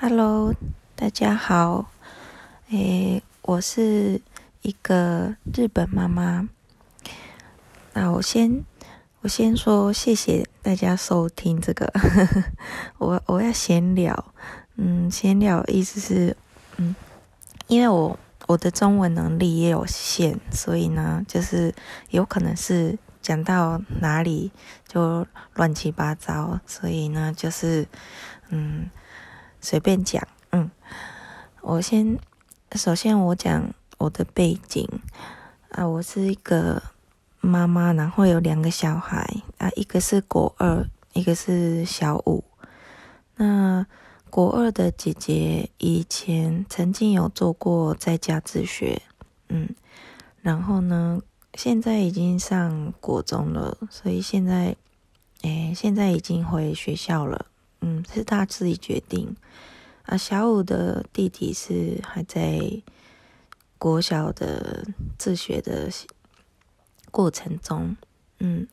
Hello，大家好。诶，我是一个日本妈妈。那我先，我先说谢谢大家收听这个。我我要闲聊，嗯，闲聊意思是，嗯，因为我我的中文能力也有限，所以呢，就是有可能是讲到哪里就乱七八糟，所以呢，就是嗯。随便讲，嗯，我先，首先我讲我的背景啊，我是一个妈妈，然后有两个小孩啊，一个是国二，一个是小五。那国二的姐姐以前曾经有做过在家自学，嗯，然后呢，现在已经上国中了，所以现在，哎，现在已经回学校了。嗯，是他自己决定。啊，小五的弟弟是还在国小的自学的过程中。嗯，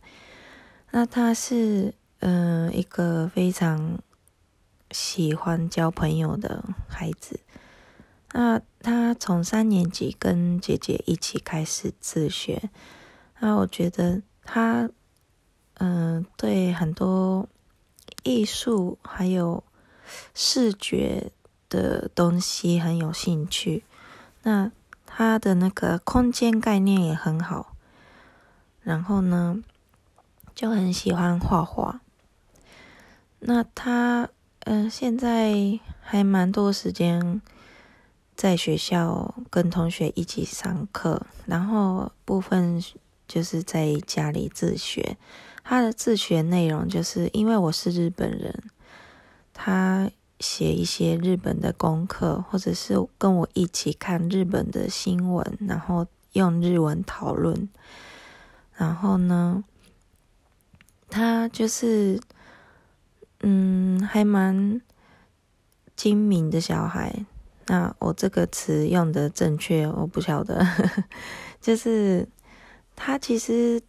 那他是嗯一个非常喜欢交朋友的孩子。那他从三年级跟姐姐一起开始自学。那我觉得他嗯对很多。艺术还有视觉的东西很有兴趣，那他的那个空间概念也很好，然后呢就很喜欢画画。那他嗯现在还蛮多时间在学校跟同学一起上课，然后部分就是在家里自学。他的自学内容就是因为我是日本人，他写一些日本的功课，或者是跟我一起看日本的新闻，然后用日文讨论。然后呢，他就是嗯，还蛮精明的小孩。那我这个词用的正确，我不晓得，就是他其实。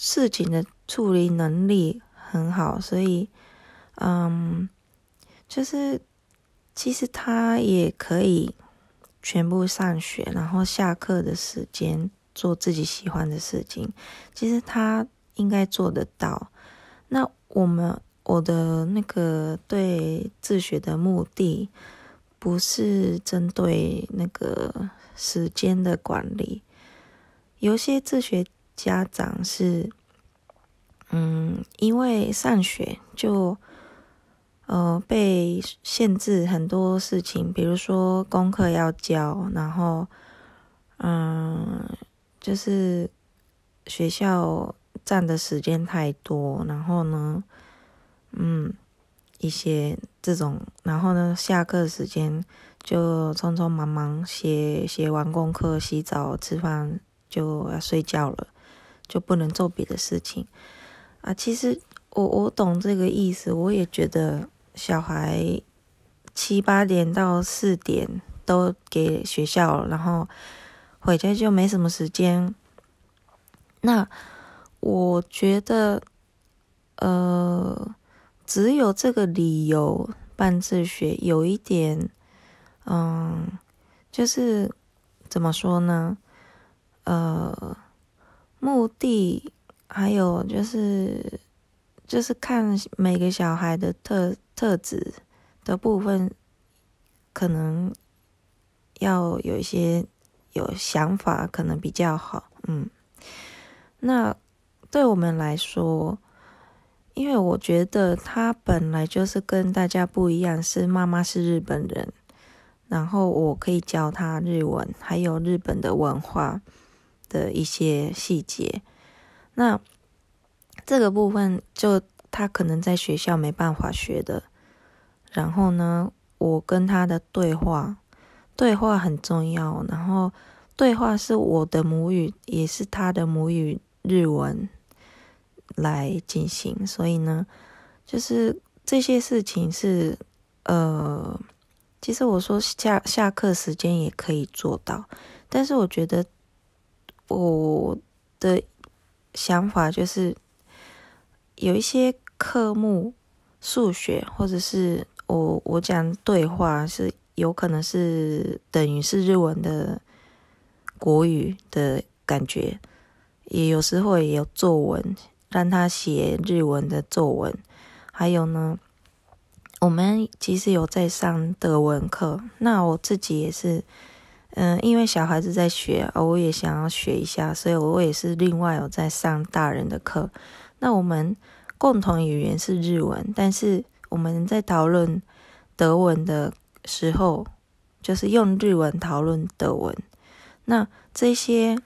事情的处理能力很好，所以，嗯，就是其实他也可以全部上学，然后下课的时间做自己喜欢的事情。其实他应该做得到。那我们我的那个对自学的目的，不是针对那个时间的管理，有些自学。家长是，嗯，因为上学就，呃，被限制很多事情，比如说功课要交，然后，嗯，就是学校占的时间太多，然后呢，嗯，一些这种，然后呢，下课时间就匆匆忙忙写写完功课，洗澡吃饭就要睡觉了。就不能做别的事情啊！其实我我懂这个意思，我也觉得小孩七八点到四点都给学校，然后回家就没什么时间。那我觉得，呃，只有这个理由办自学有一点，嗯，就是怎么说呢？呃。目的还有就是，就是看每个小孩的特特质的部分，可能要有一些有想法，可能比较好。嗯，那对我们来说，因为我觉得他本来就是跟大家不一样，是妈妈是日本人，然后我可以教他日文，还有日本的文化。的一些细节，那这个部分就他可能在学校没办法学的。然后呢，我跟他的对话，对话很重要。然后对话是我的母语，也是他的母语日文来进行。所以呢，就是这些事情是呃，其实我说下下课时间也可以做到，但是我觉得。我的想法就是有一些科目，数学或者是我我讲对话是有可能是等于是日文的国语的感觉，也有时候也有作文，让他写日文的作文。还有呢，我们其实有在上德文课，那我自己也是，嗯，因为小孩子在学，我也想要学一下，所以我也是另外有在上大人的课。那我们共同语言是日文，但是。我们在讨论德文的时候，就是用日文讨论德文。那这些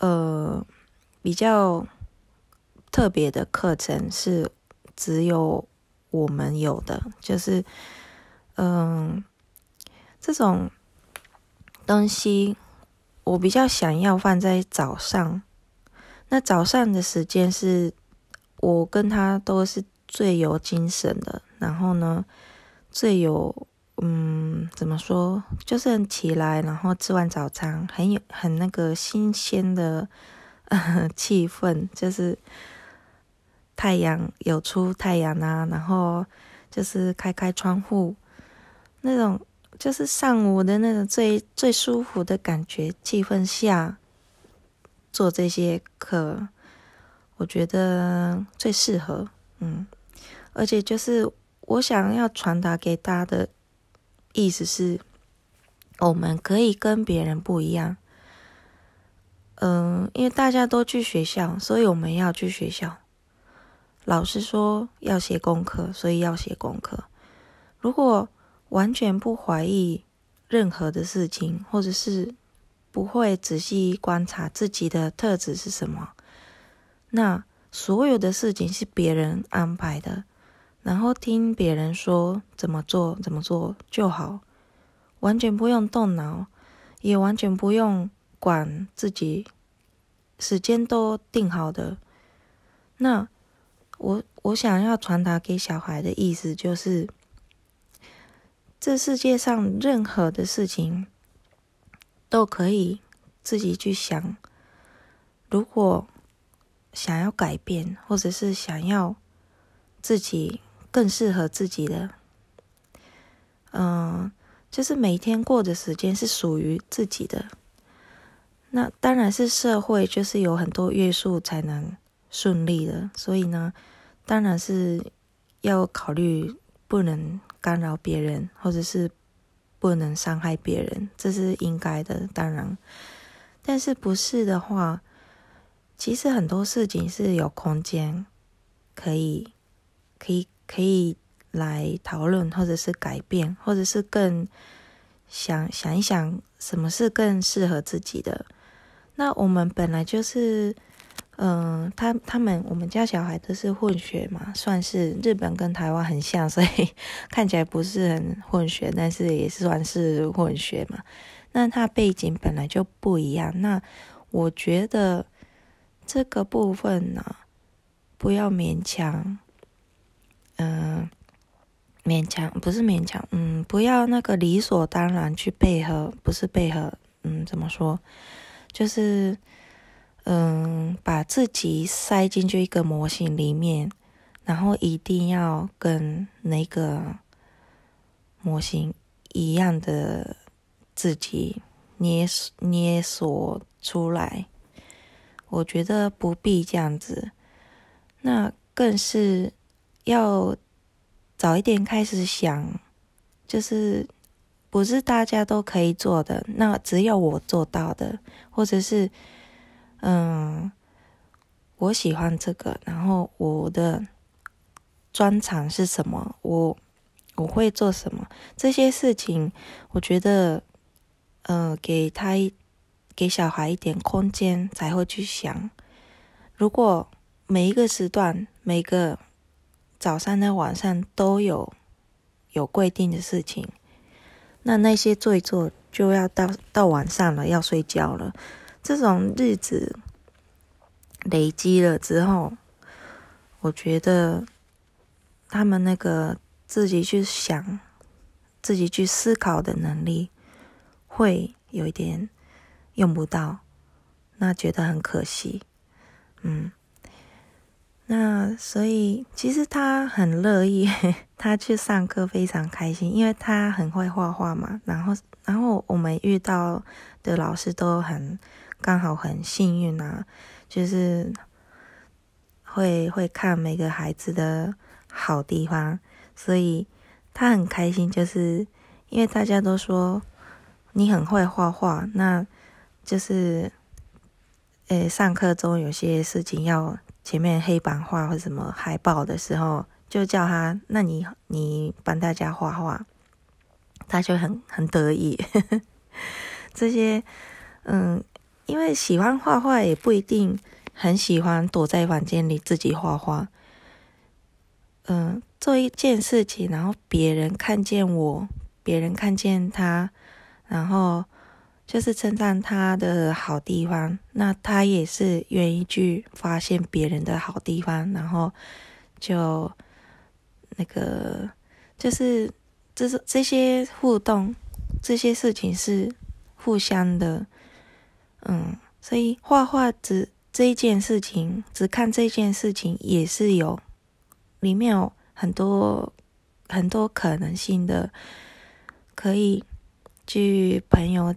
呃比较特别的课程是只有我们有的，就是嗯这种东西我比较想要放在早上。那早上的时间是我跟他都是最有精神的。然后呢，最有嗯，怎么说？就是起来，然后吃完早餐，很有很那个新鲜的 气氛，就是太阳有出太阳啊，然后就是开开窗户，那种就是上午的那种最最舒服的感觉气氛下做这些课，我觉得最适合，嗯，而且就是。我想要传达给大家的意思是，我们可以跟别人不一样。嗯，因为大家都去学校，所以我们要去学校。老师说要写功课，所以要写功课。如果完全不怀疑任何的事情，或者是不会仔细观察自己的特质是什么，那所有的事情是别人安排的。然后听别人说怎么做怎么做就好，完全不用动脑，也完全不用管自己，时间都定好的。那我我想要传达给小孩的意思就是，这世界上任何的事情都可以自己去想。如果想要改变，或者是想要自己。更适合自己的，嗯，就是每天过的时间是属于自己的。那当然是社会，就是有很多约束才能顺利的。所以呢，当然是要考虑不能干扰别人，或者是不能伤害别人，这是应该的。当然，但是不是的话，其实很多事情是有空间可以可以。可以来讨论，或者是改变，或者是更想想一想，什么是更适合自己的。那我们本来就是，嗯，他他们我们家小孩都是混血嘛，算是日本跟台湾很像，所以看起来不是很混血，但是也算是混血嘛。那他背景本来就不一样，那我觉得这个部分呢，不要勉强。嗯，勉强不是勉强，嗯，不要那个理所当然去配合，不是配合，嗯，怎么说？就是，嗯，把自己塞进去一个模型里面，然后一定要跟那个模型一样的自己捏捏索出来，我觉得不必这样子，那更是。要早一点开始想，就是不是大家都可以做的，那只有我做到的，或者是嗯，我喜欢这个，然后我的专长是什么，我我会做什么，这些事情，我觉得，呃，给他给小孩一点空间，才会去想。如果每一个时段，每个。早上呢，晚上都有有规定的事情，那那些做一做就要到到晚上了，要睡觉了。这种日子累积了之后，我觉得他们那个自己去想、自己去思考的能力会有一点用不到，那觉得很可惜。嗯。那所以其实他很乐意，他去上课非常开心，因为他很会画画嘛。然后，然后我们遇到的老师都很刚好很幸运啊，就是会会看每个孩子的好地方，所以他很开心，就是因为大家都说你很会画画，那就是诶，上课中有些事情要。前面黑板画或什么海报的时候，就叫他，那你你帮大家画画，他就很很得意。这些，嗯，因为喜欢画画也不一定很喜欢躲在房间里自己画画。嗯，做一件事情，然后别人看见我，别人看见他，然后。就是称赞他的好地方，那他也是愿意去发现别人的好地方，然后就那个就是这是这些互动，这些事情是互相的，嗯，所以画画只这一件事情，只看这件事情也是有里面有很多很多可能性的，可以去朋友。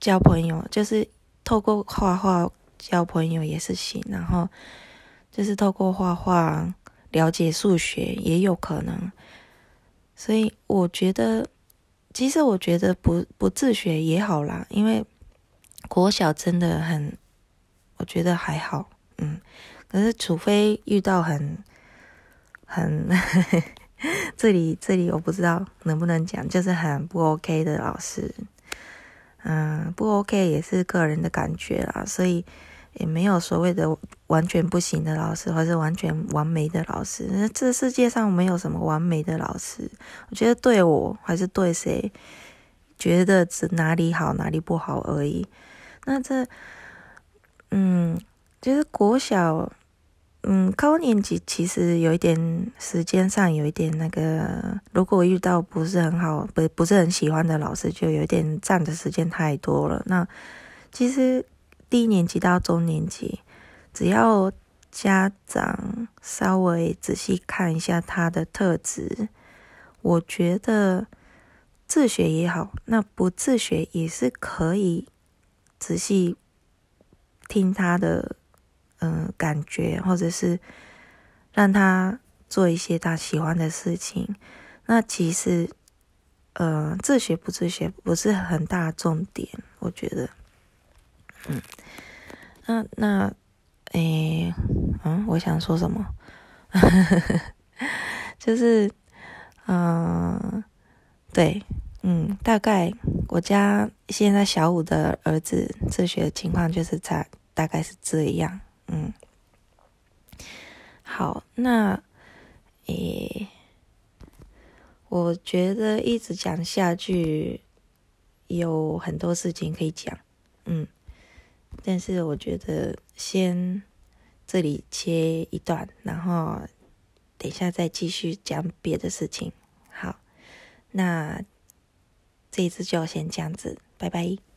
交朋友就是透过画画交朋友也是行，然后就是透过画画了解数学也有可能，所以我觉得，其实我觉得不不自学也好啦，因为国小真的很，我觉得还好，嗯，可是除非遇到很很 这里这里我不知道能不能讲，就是很不 OK 的老师。嗯，不 OK 也是个人的感觉啦，所以也没有所谓的完全不行的老师，或是完全完美的老师。这世界上没有什么完美的老师。我觉得对我还是对谁，觉得只哪里好哪里不好而已。那这，嗯，就是国小。嗯，高年级其实有一点时间上有一点那个，如果遇到不是很好、不不是很喜欢的老师，就有点占的时间太多了。那其实低年级到中年级，只要家长稍微仔细看一下他的特质，我觉得自学也好，那不自学也是可以仔细听他的。嗯，感觉或者是让他做一些他喜欢的事情，那其实，呃，自学不自学不是很大重点，我觉得。嗯，那那，诶，嗯，我想说什么？就是，嗯，对，嗯，大概我家现在小五的儿子自学的情况就是在大概是这样。嗯，好，那，诶，我觉得一直讲下去有很多事情可以讲，嗯，但是我觉得先这里切一段，然后等一下再继续讲别的事情。好，那这一次就先这样子，拜拜。